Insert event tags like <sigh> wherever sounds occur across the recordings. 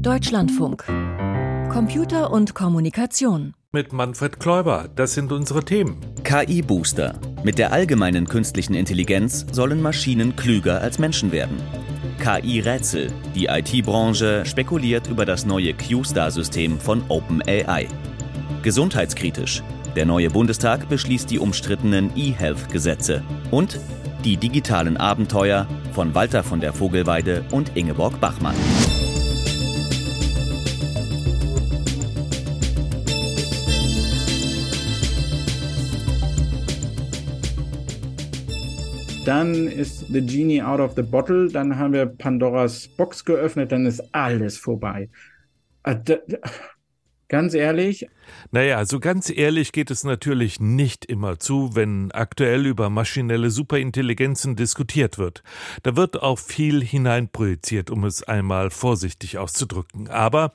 Deutschlandfunk. Computer und Kommunikation. Mit Manfred Kläuber. Das sind unsere Themen. KI-Booster. Mit der allgemeinen künstlichen Intelligenz sollen Maschinen klüger als Menschen werden. KI-Rätsel. Die IT-Branche spekuliert über das neue Q-Star-System von OpenAI. Gesundheitskritisch. Der neue Bundestag beschließt die umstrittenen E-Health-Gesetze. Und die digitalen Abenteuer von Walter von der Vogelweide und Ingeborg Bachmann. Dann ist The Genie out of the bottle. Dann haben wir Pandoras Box geöffnet. Dann ist alles vorbei. Äh, ganz ehrlich? Naja, so ganz ehrlich geht es natürlich nicht immer zu, wenn aktuell über maschinelle Superintelligenzen diskutiert wird. Da wird auch viel hineinprojiziert, um es einmal vorsichtig auszudrücken. Aber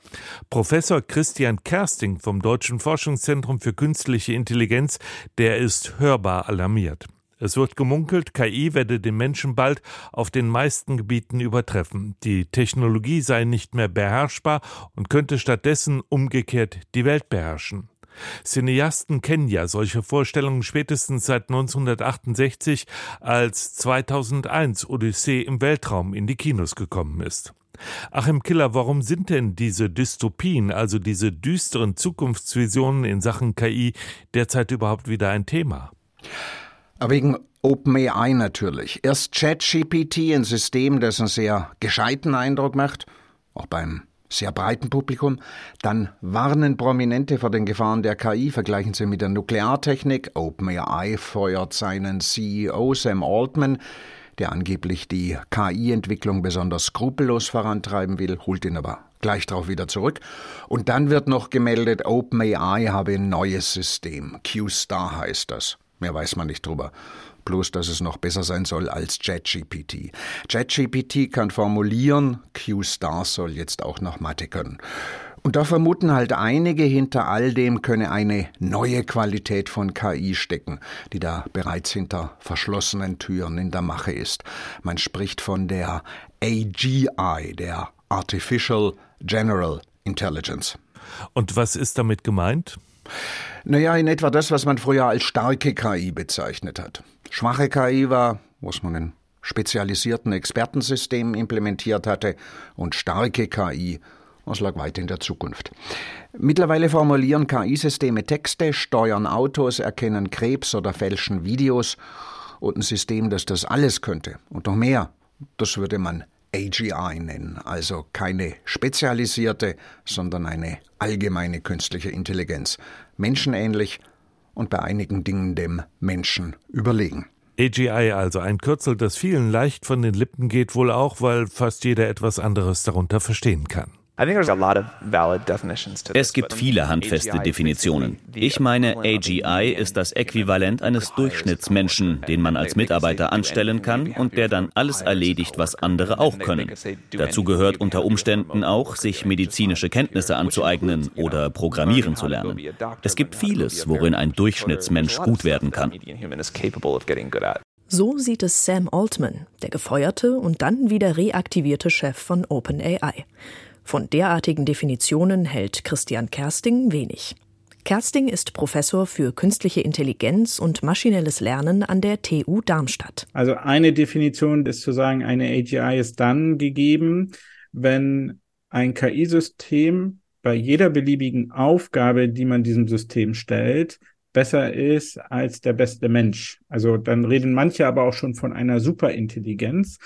Professor Christian Kersting vom Deutschen Forschungszentrum für künstliche Intelligenz, der ist hörbar alarmiert. Es wird gemunkelt, KI werde den Menschen bald auf den meisten Gebieten übertreffen. Die Technologie sei nicht mehr beherrschbar und könnte stattdessen umgekehrt die Welt beherrschen. Cineasten kennen ja solche Vorstellungen spätestens seit 1968, als 2001 Odyssee im Weltraum in die Kinos gekommen ist. Achim Killer, warum sind denn diese Dystopien, also diese düsteren Zukunftsvisionen in Sachen KI derzeit überhaupt wieder ein Thema? Wegen OpenAI natürlich. Erst ChatGPT, ein System, das einen sehr gescheiten Eindruck macht, auch beim sehr breiten Publikum. Dann warnen Prominente vor den Gefahren der KI, vergleichen sie mit der Nukleartechnik. OpenAI feuert seinen CEO Sam Altman, der angeblich die KI-Entwicklung besonders skrupellos vorantreiben will, holt ihn aber gleich darauf wieder zurück. Und dann wird noch gemeldet, OpenAI habe ein neues System. Q-Star heißt das. Mehr weiß man nicht drüber. Bloß, dass es noch besser sein soll als ChatGPT. ChatGPT kann formulieren, Q-Star soll jetzt auch noch Mathe können. Und da vermuten halt einige, hinter all dem könne eine neue Qualität von KI stecken, die da bereits hinter verschlossenen Türen in der Mache ist. Man spricht von der AGI, der Artificial General Intelligence. Und was ist damit gemeint? Naja, in etwa das, was man früher als starke KI bezeichnet hat. Schwache KI war, was man in spezialisierten Expertensystemen implementiert hatte, und starke KI, was lag weit in der Zukunft. Mittlerweile formulieren KI-Systeme Texte, steuern Autos, erkennen Krebs oder fälschen Videos, und ein System, das das alles könnte und noch mehr, das würde man AGI nennen, also keine spezialisierte, sondern eine allgemeine künstliche Intelligenz, menschenähnlich und bei einigen Dingen dem Menschen überlegen. AGI also ein Kürzel, das vielen leicht von den Lippen geht, wohl auch, weil fast jeder etwas anderes darunter verstehen kann. Es gibt viele handfeste Definitionen. Ich meine, AGI ist das Äquivalent eines Durchschnittsmenschen, den man als Mitarbeiter anstellen kann und der dann alles erledigt, was andere auch können. Dazu gehört unter Umständen auch, sich medizinische Kenntnisse anzueignen oder programmieren zu lernen. Es gibt vieles, worin ein Durchschnittsmensch gut werden kann. So sieht es Sam Altman, der gefeuerte und dann wieder reaktivierte Chef von OpenAI. Von derartigen Definitionen hält Christian Kersting wenig. Kersting ist Professor für künstliche Intelligenz und maschinelles Lernen an der TU Darmstadt. Also eine Definition ist zu sagen, eine AGI ist dann gegeben, wenn ein KI-System bei jeder beliebigen Aufgabe, die man diesem System stellt, besser ist als der beste Mensch. Also dann reden manche aber auch schon von einer Superintelligenz.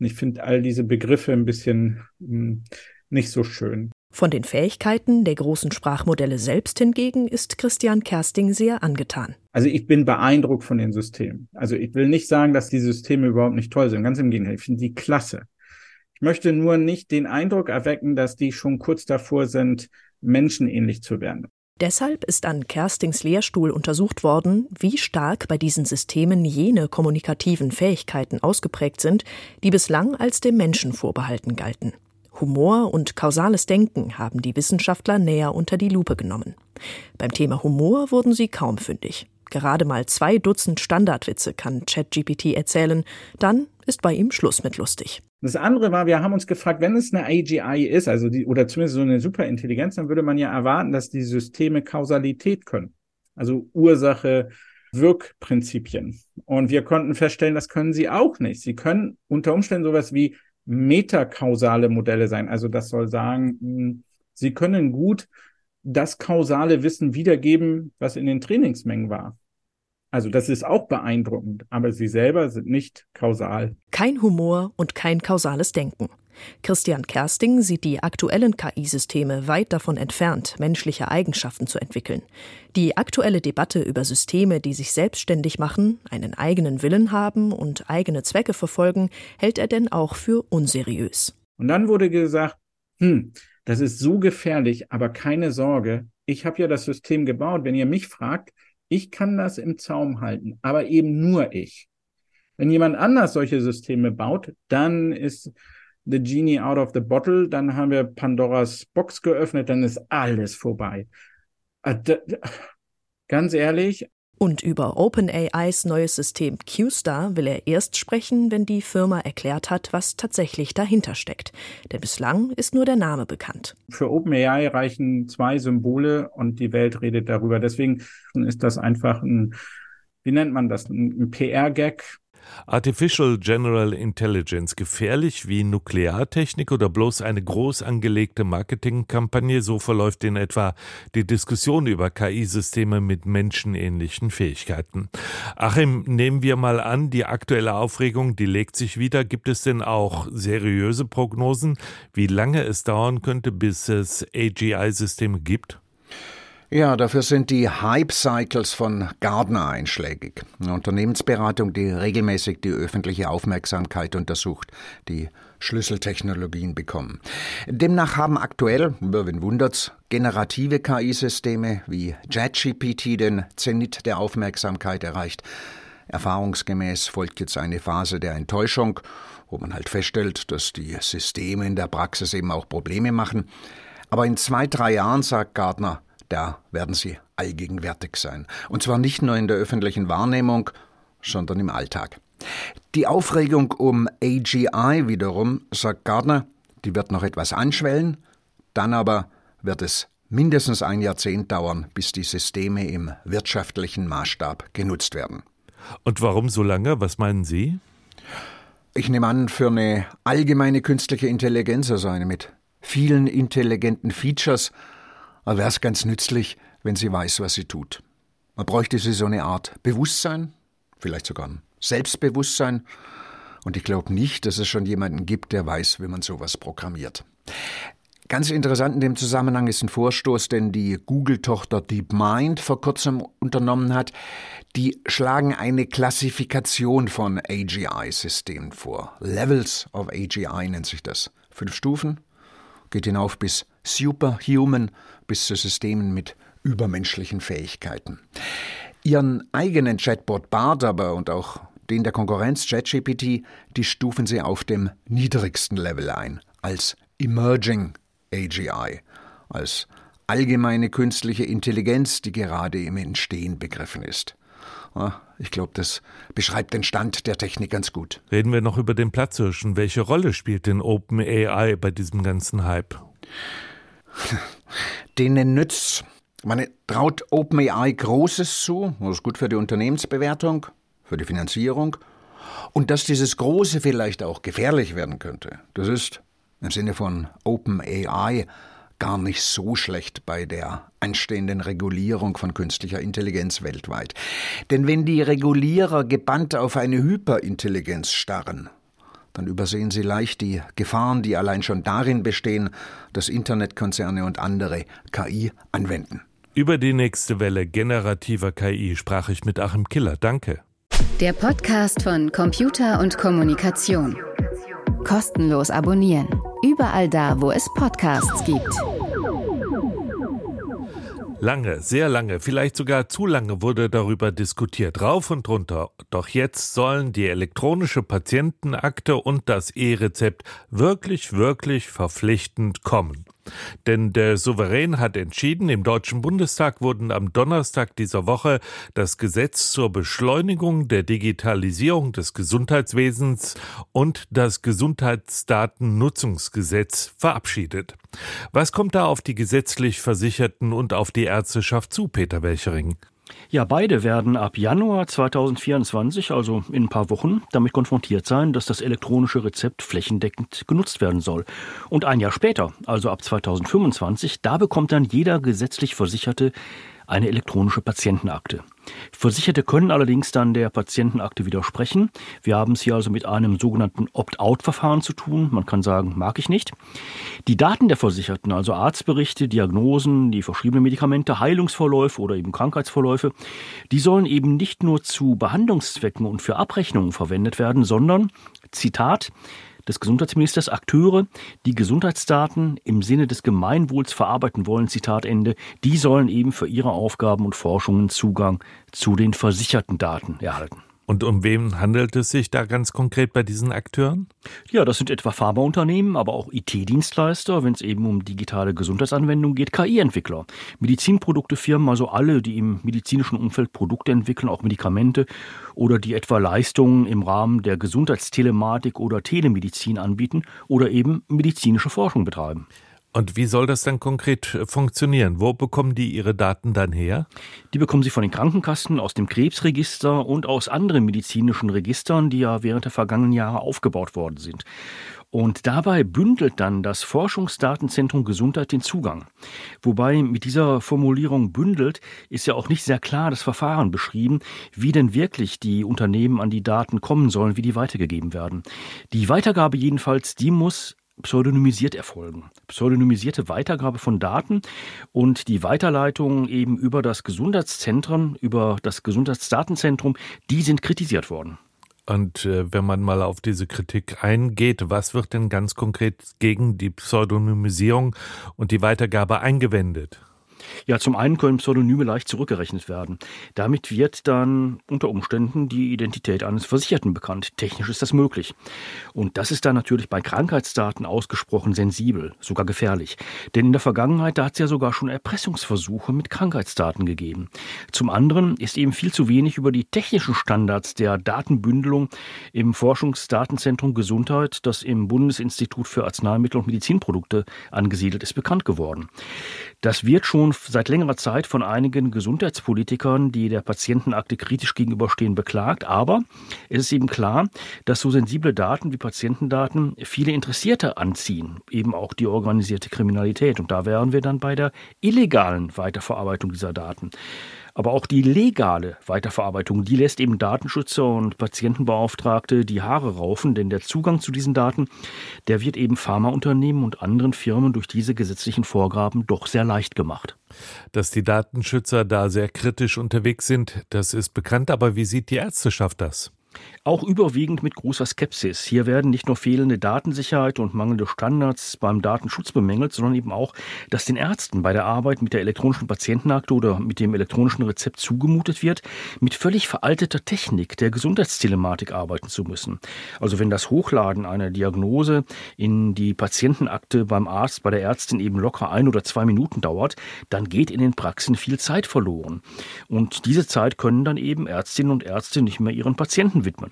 Und ich finde all diese Begriffe ein bisschen hm, nicht so schön. Von den Fähigkeiten der großen Sprachmodelle selbst hingegen ist Christian Kersting sehr angetan. Also ich bin beeindruckt von den Systemen. Also ich will nicht sagen, dass die Systeme überhaupt nicht toll sind. Ganz im Gegenteil, ich finde die klasse. Ich möchte nur nicht den Eindruck erwecken, dass die schon kurz davor sind, menschenähnlich zu werden. Deshalb ist an Kerstings Lehrstuhl untersucht worden, wie stark bei diesen Systemen jene kommunikativen Fähigkeiten ausgeprägt sind, die bislang als dem Menschen vorbehalten galten. Humor und kausales Denken haben die Wissenschaftler näher unter die Lupe genommen. Beim Thema Humor wurden sie kaum fündig. Gerade mal zwei Dutzend Standardwitze kann ChatGPT erzählen, dann ist bei ihm Schluss mit lustig. Das andere war, wir haben uns gefragt, wenn es eine AGI ist, also die, oder zumindest so eine Superintelligenz, dann würde man ja erwarten, dass die Systeme Kausalität können. Also Ursache, Wirkprinzipien. Und wir konnten feststellen, das können sie auch nicht. Sie können unter Umständen sowas wie metakausale Modelle sein. Also das soll sagen, hm, sie können gut das kausale Wissen wiedergeben, was in den Trainingsmengen war. Also das ist auch beeindruckend, aber sie selber sind nicht kausal. Kein Humor und kein kausales Denken. Christian Kersting sieht die aktuellen KI-Systeme weit davon entfernt, menschliche Eigenschaften zu entwickeln. Die aktuelle Debatte über Systeme, die sich selbstständig machen, einen eigenen Willen haben und eigene Zwecke verfolgen, hält er denn auch für unseriös. Und dann wurde gesagt, hm, das ist so gefährlich, aber keine Sorge, ich habe ja das System gebaut. Wenn ihr mich fragt, ich kann das im Zaum halten, aber eben nur ich. Wenn jemand anders solche Systeme baut, dann ist the genie out of the bottle, dann haben wir Pandoras Box geöffnet, dann ist alles vorbei. Äh, ganz ehrlich. Und über OpenAIs neues System QStar will er erst sprechen, wenn die Firma erklärt hat, was tatsächlich dahinter steckt. Denn bislang ist nur der Name bekannt. Für OpenAI reichen zwei Symbole und die Welt redet darüber. Deswegen ist das einfach ein, wie nennt man das, ein PR-Gag Artificial General Intelligence gefährlich wie Nukleartechnik oder bloß eine groß angelegte Marketingkampagne? So verläuft in etwa die Diskussion über KI-Systeme mit menschenähnlichen Fähigkeiten. Achim, nehmen wir mal an, die aktuelle Aufregung, die legt sich wieder. Gibt es denn auch seriöse Prognosen, wie lange es dauern könnte, bis es AGI-Systeme gibt? Ja, dafür sind die Hype-Cycles von Gardner einschlägig. Eine Unternehmensberatung, die regelmäßig die öffentliche Aufmerksamkeit untersucht, die Schlüsseltechnologien bekommen. Demnach haben aktuell, wen wundert's, generative KI-Systeme wie JetGPT den Zenit der Aufmerksamkeit erreicht. Erfahrungsgemäß folgt jetzt eine Phase der Enttäuschung, wo man halt feststellt, dass die Systeme in der Praxis eben auch Probleme machen. Aber in zwei, drei Jahren, sagt Gardner, da werden sie allgegenwärtig sein. Und zwar nicht nur in der öffentlichen Wahrnehmung, sondern im Alltag. Die Aufregung um AGI wiederum, sagt Gardner, die wird noch etwas anschwellen, dann aber wird es mindestens ein Jahrzehnt dauern, bis die Systeme im wirtschaftlichen Maßstab genutzt werden. Und warum so lange? Was meinen Sie? Ich nehme an, für eine allgemeine künstliche Intelligenz, also eine mit vielen intelligenten Features, aber wäre es ganz nützlich, wenn sie weiß, was sie tut. Man bräuchte sie so eine Art Bewusstsein, vielleicht sogar ein Selbstbewusstsein. Und ich glaube nicht, dass es schon jemanden gibt, der weiß, wie man sowas programmiert. Ganz interessant in dem Zusammenhang ist ein Vorstoß, den die Google-Tochter DeepMind vor kurzem unternommen hat. Die schlagen eine Klassifikation von AGI-Systemen vor. Levels of AGI nennt sich das. Fünf Stufen, geht hinauf bis Superhuman, bis zu Systemen mit übermenschlichen Fähigkeiten. Ihren eigenen Chatbot BART aber und auch den der Konkurrenz ChatGPT, die stufen sie auf dem niedrigsten Level ein, als Emerging AGI, als allgemeine künstliche Intelligenz, die gerade im Entstehen begriffen ist. Ich glaube, das beschreibt den Stand der Technik ganz gut. Reden wir noch über den Platzhirschen. Welche Rolle spielt denn OpenAI bei diesem ganzen Hype? <laughs> Denen nützt. Man traut OpenAI Großes zu. Das ist gut für die Unternehmensbewertung, für die Finanzierung. Und dass dieses Große vielleicht auch gefährlich werden könnte, das ist im Sinne von OpenAI gar nicht so schlecht bei der anstehenden Regulierung von künstlicher Intelligenz weltweit. Denn wenn die Regulierer gebannt auf eine Hyperintelligenz starren, dann übersehen Sie leicht die Gefahren, die allein schon darin bestehen, dass Internetkonzerne und andere KI anwenden. Über die nächste Welle generativer KI sprach ich mit Achim Killer. Danke. Der Podcast von Computer und Kommunikation. Kostenlos abonnieren. Überall da, wo es Podcasts gibt. Lange, sehr lange, vielleicht sogar zu lange wurde darüber diskutiert, rauf und runter. Doch jetzt sollen die elektronische Patientenakte und das E-Rezept wirklich, wirklich verpflichtend kommen. Denn der Souverän hat entschieden, im Deutschen Bundestag wurden am Donnerstag dieser Woche das Gesetz zur Beschleunigung der Digitalisierung des Gesundheitswesens und das Gesundheitsdatennutzungsgesetz verabschiedet. Was kommt da auf die gesetzlich Versicherten und auf die Ärzteschaft zu, Peter Welchering? Ja, beide werden ab Januar 2024, also in ein paar Wochen, damit konfrontiert sein, dass das elektronische Rezept flächendeckend genutzt werden soll. Und ein Jahr später, also ab 2025, da bekommt dann jeder gesetzlich Versicherte eine elektronische Patientenakte. Versicherte können allerdings dann der Patientenakte widersprechen. Wir haben es hier also mit einem sogenannten Opt-out-Verfahren zu tun. Man kann sagen, mag ich nicht. Die Daten der Versicherten, also Arztberichte, Diagnosen, die verschriebenen Medikamente, Heilungsverläufe oder eben Krankheitsverläufe, die sollen eben nicht nur zu Behandlungszwecken und für Abrechnungen verwendet werden, sondern, Zitat, des Gesundheitsministers Akteure, die Gesundheitsdaten im Sinne des Gemeinwohls verarbeiten wollen, Zitat Ende, die sollen eben für ihre Aufgaben und Forschungen Zugang zu den versicherten Daten erhalten. Und um wen handelt es sich da ganz konkret bei diesen Akteuren? Ja, das sind etwa Pharmaunternehmen, aber auch IT-Dienstleister, wenn es eben um digitale Gesundheitsanwendungen geht, KI-Entwickler, Medizinproduktefirmen, also alle, die im medizinischen Umfeld Produkte entwickeln, auch Medikamente oder die etwa Leistungen im Rahmen der Gesundheitstelematik oder Telemedizin anbieten oder eben medizinische Forschung betreiben. Und wie soll das dann konkret äh, funktionieren? Wo bekommen die ihre Daten dann her? Die bekommen sie von den Krankenkassen, aus dem Krebsregister und aus anderen medizinischen Registern, die ja während der vergangenen Jahre aufgebaut worden sind. Und dabei bündelt dann das Forschungsdatenzentrum Gesundheit den Zugang. Wobei mit dieser Formulierung bündelt ist ja auch nicht sehr klar das Verfahren beschrieben, wie denn wirklich die Unternehmen an die Daten kommen sollen, wie die weitergegeben werden. Die Weitergabe jedenfalls, die muss pseudonymisiert erfolgen. Pseudonymisierte Weitergabe von Daten und die Weiterleitung eben über das Gesundheitszentrum, über das Gesundheitsdatenzentrum, die sind kritisiert worden. Und äh, wenn man mal auf diese Kritik eingeht, was wird denn ganz konkret gegen die Pseudonymisierung und die Weitergabe eingewendet? Ja, zum einen können Pseudonyme leicht zurückgerechnet werden. Damit wird dann unter Umständen die Identität eines Versicherten bekannt. Technisch ist das möglich. Und das ist dann natürlich bei Krankheitsdaten ausgesprochen sensibel, sogar gefährlich. Denn in der Vergangenheit, da hat es ja sogar schon Erpressungsversuche mit Krankheitsdaten gegeben. Zum anderen ist eben viel zu wenig über die technischen Standards der Datenbündelung im Forschungsdatenzentrum Gesundheit, das im Bundesinstitut für Arzneimittel und Medizinprodukte angesiedelt ist, bekannt geworden. Das wird schon seit längerer Zeit von einigen Gesundheitspolitikern, die der Patientenakte kritisch gegenüberstehen, beklagt. Aber es ist eben klar, dass so sensible Daten wie Patientendaten viele Interessierte anziehen, eben auch die organisierte Kriminalität. Und da wären wir dann bei der illegalen Weiterverarbeitung dieser Daten. Aber auch die legale Weiterverarbeitung, die lässt eben Datenschützer und Patientenbeauftragte die Haare raufen, denn der Zugang zu diesen Daten, der wird eben Pharmaunternehmen und anderen Firmen durch diese gesetzlichen Vorgaben doch sehr leicht gemacht. Dass die Datenschützer da sehr kritisch unterwegs sind, das ist bekannt, aber wie sieht die Ärzteschaft das? Auch überwiegend mit großer Skepsis. Hier werden nicht nur fehlende Datensicherheit und mangelnde Standards beim Datenschutz bemängelt, sondern eben auch, dass den Ärzten bei der Arbeit mit der elektronischen Patientenakte oder mit dem elektronischen Rezept zugemutet wird, mit völlig veralteter Technik der Gesundheitstelematik arbeiten zu müssen. Also wenn das Hochladen einer Diagnose in die Patientenakte beim Arzt, bei der Ärztin eben locker ein oder zwei Minuten dauert, dann geht in den Praxen viel Zeit verloren. Und diese Zeit können dann eben Ärztinnen und Ärzte nicht mehr ihren Patienten widmen.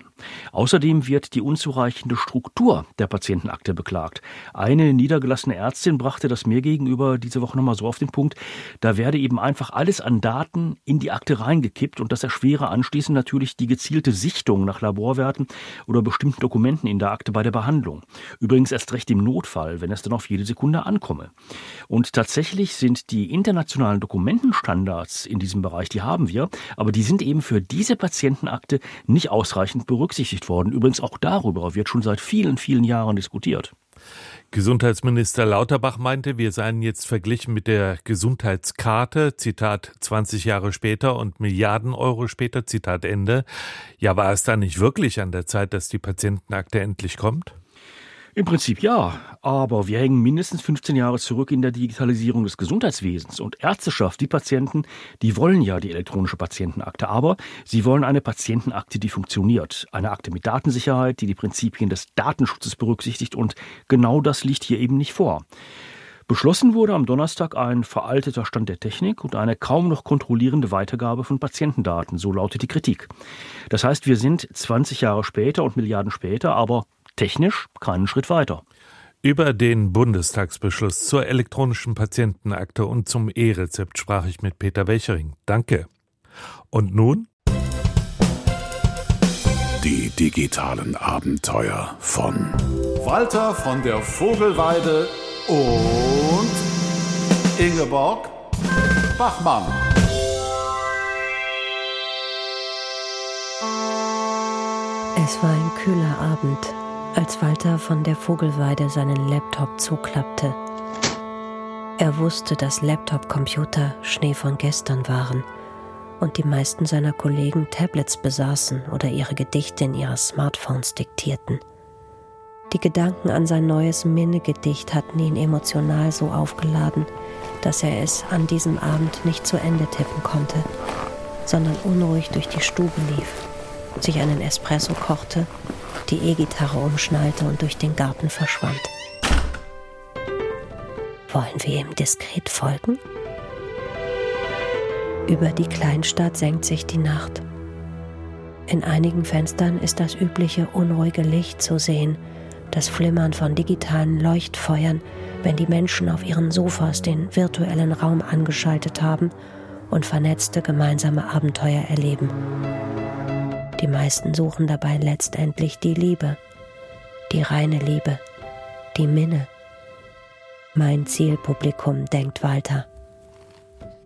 Außerdem wird die unzureichende Struktur der Patientenakte beklagt. Eine niedergelassene Ärztin brachte das mir gegenüber diese Woche nochmal so auf den Punkt, da werde eben einfach alles an Daten in die Akte reingekippt und das erschwere anschließend natürlich die gezielte Sichtung nach Laborwerten oder bestimmten Dokumenten in der Akte bei der Behandlung. Übrigens erst recht im Notfall, wenn es dann auf jede Sekunde ankomme. Und tatsächlich sind die internationalen Dokumentenstandards in diesem Bereich, die haben wir, aber die sind eben für diese Patientenakte nicht ausreichend berücksichtigt worden. Übrigens auch darüber wird schon seit vielen, vielen Jahren diskutiert. Gesundheitsminister Lauterbach meinte, wir seien jetzt verglichen mit der Gesundheitskarte, Zitat 20 Jahre später und Milliarden Euro später, Zitat Ende. Ja, war es da nicht wirklich an der Zeit, dass die Patientenakte endlich kommt? Im Prinzip ja, aber wir hängen mindestens 15 Jahre zurück in der Digitalisierung des Gesundheitswesens und Ärzteschaft, die Patienten, die wollen ja die elektronische Patientenakte, aber sie wollen eine Patientenakte, die funktioniert, eine Akte mit Datensicherheit, die die Prinzipien des Datenschutzes berücksichtigt und genau das liegt hier eben nicht vor. Beschlossen wurde am Donnerstag ein veralteter Stand der Technik und eine kaum noch kontrollierende Weitergabe von Patientendaten, so lautet die Kritik. Das heißt, wir sind 20 Jahre später und Milliarden später, aber technisch keinen Schritt weiter. Über den Bundestagsbeschluss zur elektronischen Patientenakte und zum E-Rezept sprach ich mit Peter Welchering. Danke. Und nun? Die digitalen Abenteuer von Walter von der Vogelweide und Ingeborg Bachmann. Es war ein kühler Abend als Walter von der Vogelweide seinen Laptop zuklappte. Er wusste, dass Laptop-Computer Schnee von gestern waren und die meisten seiner Kollegen Tablets besaßen oder ihre Gedichte in ihre Smartphones diktierten. Die Gedanken an sein neues Minne-Gedicht hatten ihn emotional so aufgeladen, dass er es an diesem Abend nicht zu Ende tippen konnte, sondern unruhig durch die Stube lief, sich einen Espresso kochte die E-Gitarre umschnallte und durch den Garten verschwand. Wollen wir ihm diskret folgen? Über die Kleinstadt senkt sich die Nacht. In einigen Fenstern ist das übliche unruhige Licht zu sehen, das Flimmern von digitalen Leuchtfeuern, wenn die Menschen auf ihren Sofas den virtuellen Raum angeschaltet haben und vernetzte gemeinsame Abenteuer erleben. Die meisten suchen dabei letztendlich die Liebe, die reine Liebe, die Minne. Mein Zielpublikum, denkt Walter.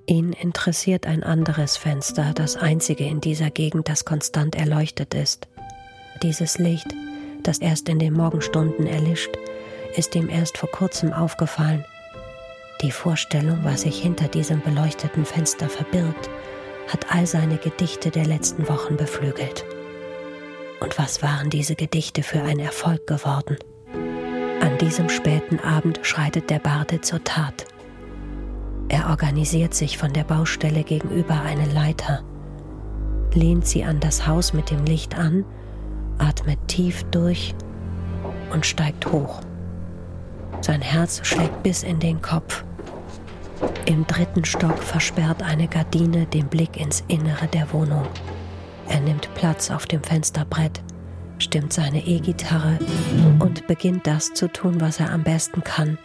Ihn interessiert ein anderes Fenster, das einzige in dieser Gegend, das konstant erleuchtet ist. Dieses Licht, das erst in den Morgenstunden erlischt, ist ihm erst vor kurzem aufgefallen. Die Vorstellung, was sich hinter diesem beleuchteten Fenster verbirgt, hat all seine Gedichte der letzten Wochen beflügelt. Und was waren diese Gedichte für ein Erfolg geworden? An diesem späten Abend schreitet der Barde zur Tat. Er organisiert sich von der Baustelle gegenüber eine Leiter, lehnt sie an das Haus mit dem Licht an, atmet tief durch und steigt hoch. Sein Herz schlägt bis in den Kopf. Im dritten Stock versperrt eine Gardine den Blick ins Innere der Wohnung. Er nimmt Platz auf dem Fensterbrett, stimmt seine E-Gitarre und beginnt das zu tun, was er am besten kann,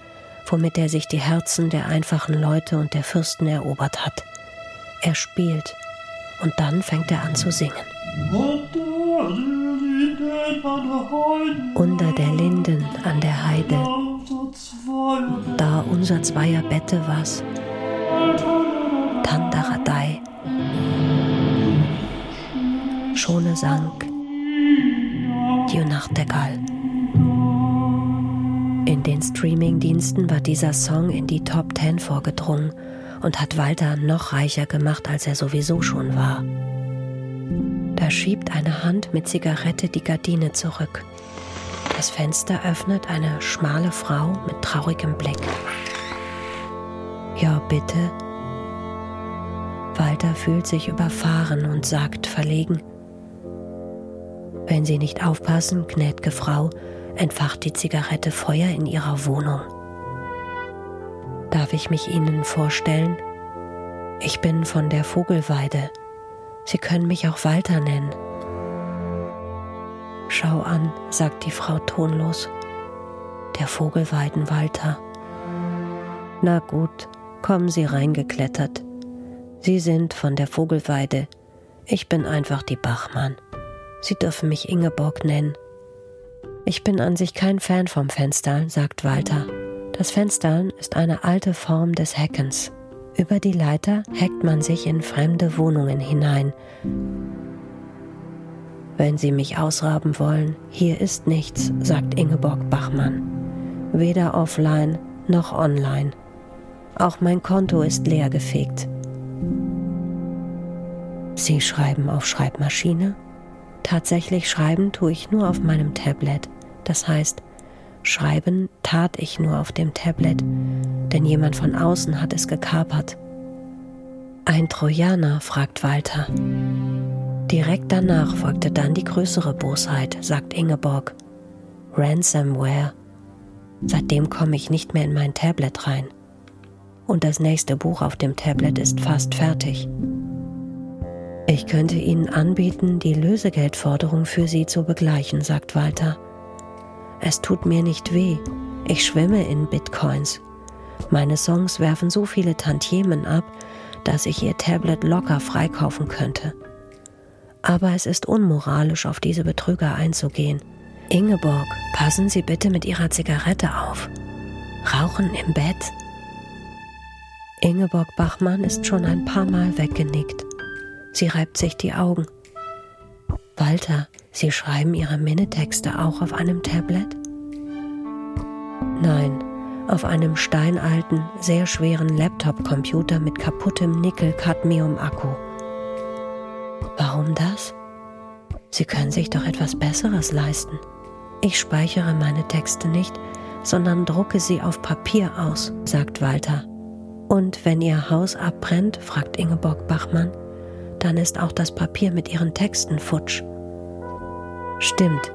womit er sich die Herzen der einfachen Leute und der Fürsten erobert hat. Er spielt und dann fängt er an zu singen. Unter der Linden an der Heide, da unser zweier Bette was, Tandaradei, Schone sank die Nachtigall. In den Streamingdiensten war dieser Song in die Top 10 vorgedrungen und hat Walter noch reicher gemacht, als er sowieso schon war. Da schiebt eine Hand mit Zigarette die Gardine zurück. Das Fenster öffnet eine schmale Frau mit traurigem Blick. Ja, bitte. Walter fühlt sich überfahren und sagt verlegen, wenn Sie nicht aufpassen, gnädge Frau, entfacht die Zigarette Feuer in Ihrer Wohnung. Darf ich mich Ihnen vorstellen? Ich bin von der Vogelweide. Sie können mich auch Walter nennen. Schau an, sagt die Frau tonlos. Der Vogelweiden Walter. Na gut, kommen Sie reingeklettert. Sie sind von der Vogelweide. Ich bin einfach die Bachmann. Sie dürfen mich Ingeborg nennen. Ich bin an sich kein Fan vom Fenstern, sagt Walter. Das Fenstern ist eine alte Form des Hackens. Über die Leiter hackt man sich in fremde Wohnungen hinein. Wenn Sie mich ausraben wollen, hier ist nichts, sagt Ingeborg Bachmann. Weder offline noch online. Auch mein Konto ist leergefegt. Sie schreiben auf Schreibmaschine? Tatsächlich schreiben tue ich nur auf meinem Tablet. Das heißt, schreiben tat ich nur auf dem Tablet, denn jemand von außen hat es gekapert. Ein Trojaner, fragt Walter. Direkt danach folgte dann die größere Bosheit, sagt Ingeborg. Ransomware. Seitdem komme ich nicht mehr in mein Tablet rein. Und das nächste Buch auf dem Tablet ist fast fertig. Ich könnte Ihnen anbieten, die Lösegeldforderung für Sie zu begleichen, sagt Walter. Es tut mir nicht weh. Ich schwimme in Bitcoins. Meine Songs werfen so viele Tantiemen ab, dass ich Ihr Tablet locker freikaufen könnte. Aber es ist unmoralisch, auf diese Betrüger einzugehen. Ingeborg, passen Sie bitte mit Ihrer Zigarette auf. Rauchen im Bett? Ingeborg Bachmann ist schon ein paar Mal weggenickt. Sie reibt sich die Augen. Walter, Sie schreiben Ihre Minnetexte auch auf einem Tablet? Nein, auf einem steinalten, sehr schweren Laptop-Computer mit kaputtem Nickel-Cadmium-Akku. Warum das? Sie können sich doch etwas Besseres leisten. Ich speichere meine Texte nicht, sondern drucke sie auf Papier aus, sagt Walter. Und wenn Ihr Haus abbrennt, fragt Ingeborg Bachmann, dann ist auch das Papier mit Ihren Texten futsch. Stimmt,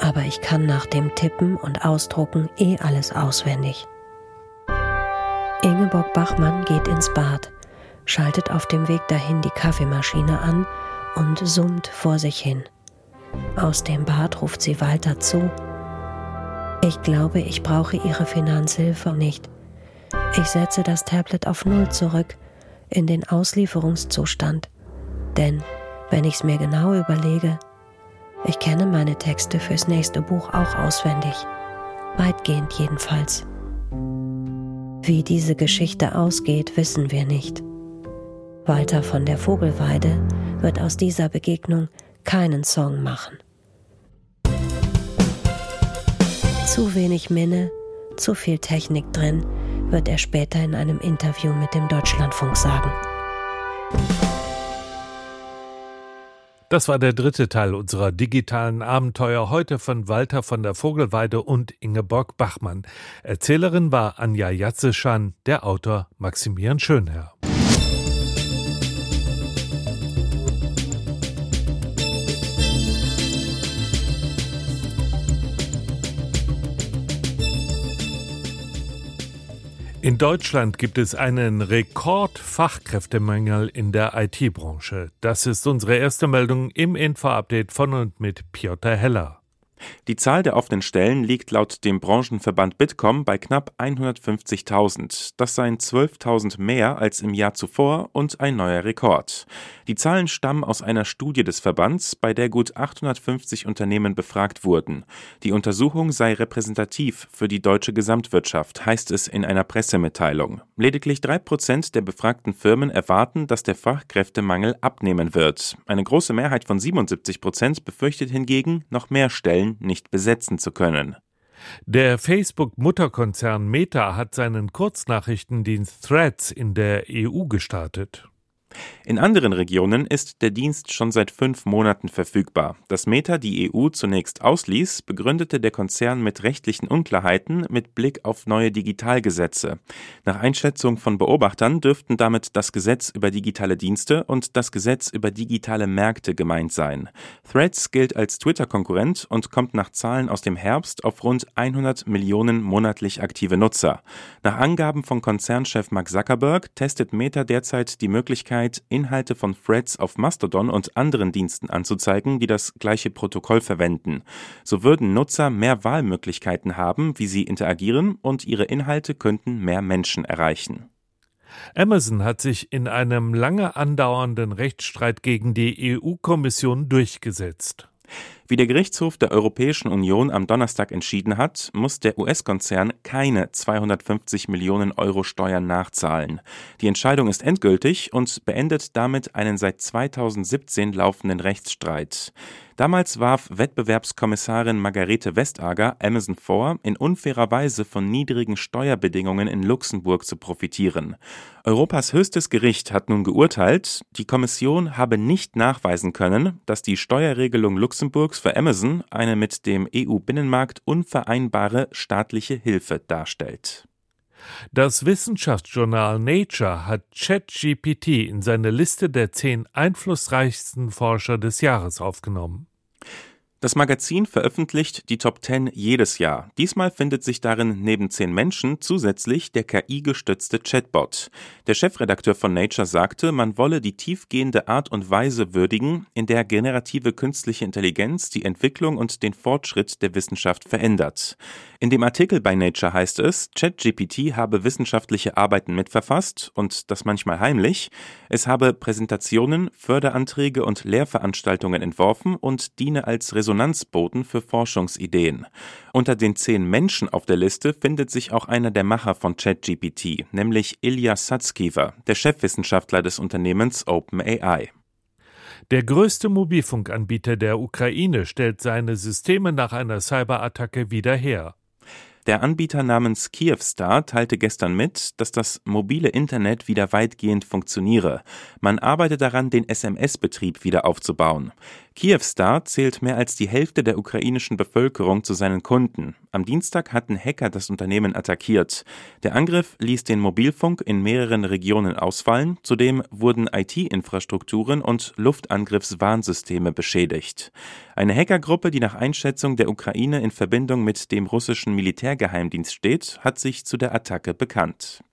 aber ich kann nach dem Tippen und Ausdrucken eh alles auswendig. Ingeborg Bachmann geht ins Bad, schaltet auf dem Weg dahin die Kaffeemaschine an und summt vor sich hin. Aus dem Bad ruft sie Walter zu. Ich glaube, ich brauche Ihre Finanzhilfe nicht. Ich setze das Tablet auf Null zurück, in den Auslieferungszustand. Denn, wenn ich es mir genau überlege, ich kenne meine Texte fürs nächste Buch auch auswendig. Weitgehend jedenfalls. Wie diese Geschichte ausgeht, wissen wir nicht. Walter von der Vogelweide wird aus dieser Begegnung keinen Song machen. Zu wenig Minne, zu viel Technik drin, wird er später in einem Interview mit dem Deutschlandfunk sagen. Das war der dritte Teil unserer digitalen Abenteuer heute von Walter von der Vogelweide und Ingeborg Bachmann. Erzählerin war Anja Jatzeschan, der Autor Maximilian Schönherr. In Deutschland gibt es einen Rekordfachkräftemangel in der IT-Branche. Das ist unsere erste Meldung im Info-Update von und mit Piotr Heller. Die Zahl der offenen Stellen liegt laut dem Branchenverband Bitkom bei knapp 150.000. Das seien 12.000 mehr als im Jahr zuvor und ein neuer Rekord. Die Zahlen stammen aus einer Studie des Verbands, bei der gut 850 Unternehmen befragt wurden. Die Untersuchung sei repräsentativ für die deutsche Gesamtwirtschaft, heißt es in einer Pressemitteilung. Lediglich drei Prozent der befragten Firmen erwarten, dass der Fachkräftemangel abnehmen wird. Eine große Mehrheit von 77 Prozent befürchtet hingegen noch mehr Stellen nicht besetzen zu können. Der Facebook-Mutterkonzern Meta hat seinen Kurznachrichtendienst Threads in der EU gestartet. In anderen Regionen ist der Dienst schon seit fünf Monaten verfügbar. Dass Meta die EU zunächst ausließ, begründete der Konzern mit rechtlichen Unklarheiten mit Blick auf neue Digitalgesetze. Nach Einschätzung von Beobachtern dürften damit das Gesetz über digitale Dienste und das Gesetz über digitale Märkte gemeint sein. Threads gilt als Twitter-Konkurrent und kommt nach Zahlen aus dem Herbst auf rund 100 Millionen monatlich aktive Nutzer. Nach Angaben von Konzernchef Mark Zuckerberg testet Meta derzeit die Möglichkeit, Möglichkeit, Inhalte von Threads auf Mastodon und anderen Diensten anzuzeigen, die das gleiche Protokoll verwenden. So würden Nutzer mehr Wahlmöglichkeiten haben, wie sie interagieren, und ihre Inhalte könnten mehr Menschen erreichen. Amazon hat sich in einem lange andauernden Rechtsstreit gegen die EU-Kommission durchgesetzt. Wie der Gerichtshof der Europäischen Union am Donnerstag entschieden hat, muss der US-Konzern keine 250 Millionen Euro Steuern nachzahlen. Die Entscheidung ist endgültig und beendet damit einen seit 2017 laufenden Rechtsstreit. Damals warf Wettbewerbskommissarin Margarete Vestager Amazon vor, in unfairer Weise von niedrigen Steuerbedingungen in Luxemburg zu profitieren. Europas höchstes Gericht hat nun geurteilt, die Kommission habe nicht nachweisen können, dass die Steuerregelung Luxemburgs für Amazon eine mit dem EU-Binnenmarkt unvereinbare staatliche Hilfe darstellt. Das Wissenschaftsjournal Nature hat ChatGPT in seine Liste der zehn einflussreichsten Forscher des Jahres aufgenommen. Das Magazin veröffentlicht die Top 10 jedes Jahr. Diesmal findet sich darin neben zehn Menschen zusätzlich der KI-gestützte Chatbot. Der Chefredakteur von Nature sagte, man wolle die tiefgehende Art und Weise würdigen, in der generative künstliche Intelligenz die Entwicklung und den Fortschritt der Wissenschaft verändert. In dem Artikel bei Nature heißt es, ChatGPT habe wissenschaftliche Arbeiten mitverfasst und das manchmal heimlich. Es habe Präsentationen, Förderanträge und Lehrveranstaltungen entworfen und diene als Resonanz Resonanzboten für Forschungsideen. Unter den zehn Menschen auf der Liste findet sich auch einer der Macher von ChatGPT, nämlich Ilya Sutskever, der Chefwissenschaftler des Unternehmens OpenAI. Der größte Mobilfunkanbieter der Ukraine stellt seine Systeme nach einer Cyberattacke wieder her. Der Anbieter namens Kyivstar teilte gestern mit, dass das mobile Internet wieder weitgehend funktioniere. Man arbeite daran, den SMS-Betrieb wieder aufzubauen. Kyivstar zählt mehr als die Hälfte der ukrainischen Bevölkerung zu seinen Kunden. Am Dienstag hatten Hacker das Unternehmen attackiert. Der Angriff ließ den Mobilfunk in mehreren Regionen ausfallen. Zudem wurden IT-Infrastrukturen und Luftangriffswarnsysteme beschädigt. Eine Hackergruppe, die nach Einschätzung der Ukraine in Verbindung mit dem russischen Militärgeheimdienst steht, hat sich zu der Attacke bekannt.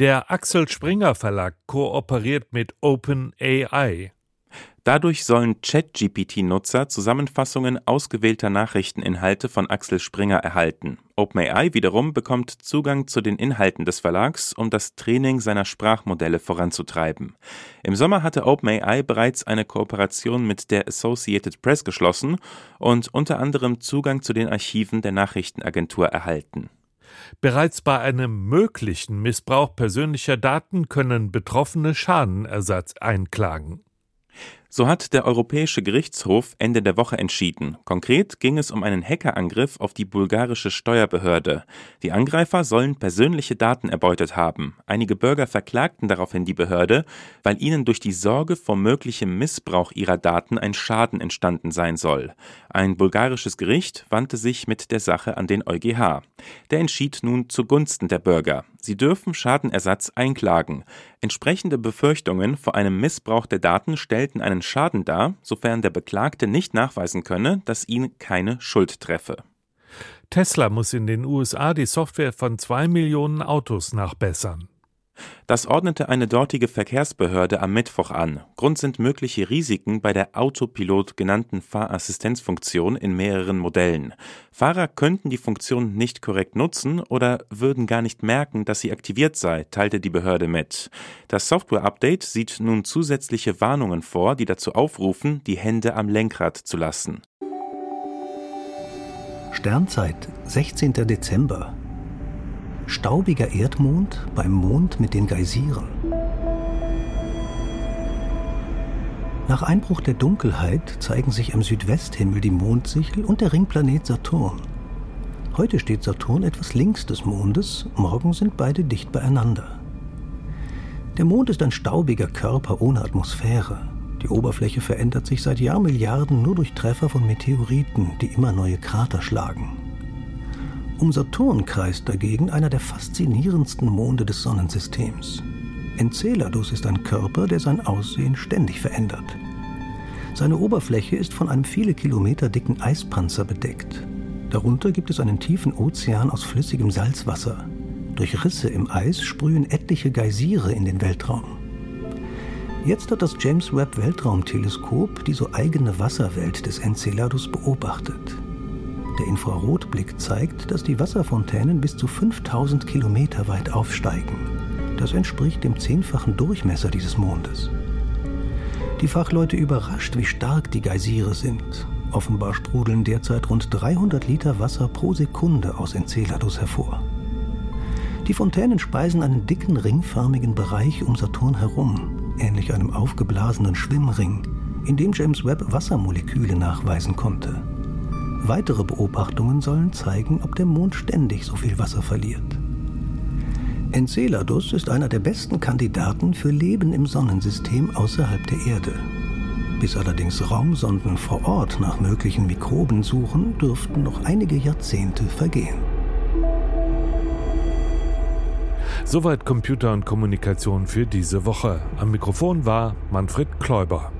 Der Axel Springer Verlag kooperiert mit OpenAI. Dadurch sollen ChatGPT-Nutzer Zusammenfassungen ausgewählter Nachrichteninhalte von Axel Springer erhalten. OpenAI wiederum bekommt Zugang zu den Inhalten des Verlags, um das Training seiner Sprachmodelle voranzutreiben. Im Sommer hatte OpenAI bereits eine Kooperation mit der Associated Press geschlossen und unter anderem Zugang zu den Archiven der Nachrichtenagentur erhalten. Bereits bei einem möglichen Missbrauch persönlicher Daten können Betroffene Schadenersatz einklagen. So hat der Europäische Gerichtshof Ende der Woche entschieden. Konkret ging es um einen Hackerangriff auf die bulgarische Steuerbehörde. Die Angreifer sollen persönliche Daten erbeutet haben. Einige Bürger verklagten daraufhin die Behörde, weil ihnen durch die Sorge vor möglichem Missbrauch ihrer Daten ein Schaden entstanden sein soll. Ein bulgarisches Gericht wandte sich mit der Sache an den EuGH. Der entschied nun zugunsten der Bürger. Sie dürfen Schadenersatz einklagen. Entsprechende Befürchtungen vor einem Missbrauch der Daten stellten einen Schaden dar, sofern der Beklagte nicht nachweisen könne, dass ihn keine Schuld treffe. Tesla muss in den USA die Software von zwei Millionen Autos nachbessern. Das ordnete eine dortige Verkehrsbehörde am Mittwoch an. Grund sind mögliche Risiken bei der Autopilot genannten Fahrassistenzfunktion in mehreren Modellen. Fahrer könnten die Funktion nicht korrekt nutzen oder würden gar nicht merken, dass sie aktiviert sei, teilte die Behörde mit. Das Software-Update sieht nun zusätzliche Warnungen vor, die dazu aufrufen, die Hände am Lenkrad zu lassen. Sternzeit, 16. Dezember Staubiger Erdmond beim Mond mit den Geysiren. Nach Einbruch der Dunkelheit zeigen sich am Südwesthimmel die Mondsichel und der Ringplanet Saturn. Heute steht Saturn etwas links des Mondes, morgen sind beide dicht beieinander. Der Mond ist ein staubiger Körper ohne Atmosphäre. Die Oberfläche verändert sich seit Jahrmilliarden nur durch Treffer von Meteoriten, die immer neue Krater schlagen. Um Saturn kreist dagegen einer der faszinierendsten Monde des Sonnensystems. Enceladus ist ein Körper, der sein Aussehen ständig verändert. Seine Oberfläche ist von einem viele Kilometer dicken Eispanzer bedeckt. Darunter gibt es einen tiefen Ozean aus flüssigem Salzwasser. Durch Risse im Eis sprühen etliche Geysire in den Weltraum. Jetzt hat das James Webb Weltraumteleskop die so eigene Wasserwelt des Enceladus beobachtet. Der Infrarotblick zeigt, dass die Wasserfontänen bis zu 5000 Kilometer weit aufsteigen. Das entspricht dem zehnfachen Durchmesser dieses Mondes. Die Fachleute überrascht, wie stark die Geysire sind. Offenbar sprudeln derzeit rund 300 Liter Wasser pro Sekunde aus Enceladus hervor. Die Fontänen speisen einen dicken ringförmigen Bereich um Saturn herum, ähnlich einem aufgeblasenen Schwimmring, in dem James Webb Wassermoleküle nachweisen konnte. Weitere Beobachtungen sollen zeigen, ob der Mond ständig so viel Wasser verliert. Enceladus ist einer der besten Kandidaten für Leben im Sonnensystem außerhalb der Erde. Bis allerdings Raumsonden vor Ort nach möglichen Mikroben suchen, dürften noch einige Jahrzehnte vergehen. Soweit Computer und Kommunikation für diese Woche. Am Mikrofon war Manfred Kläuber.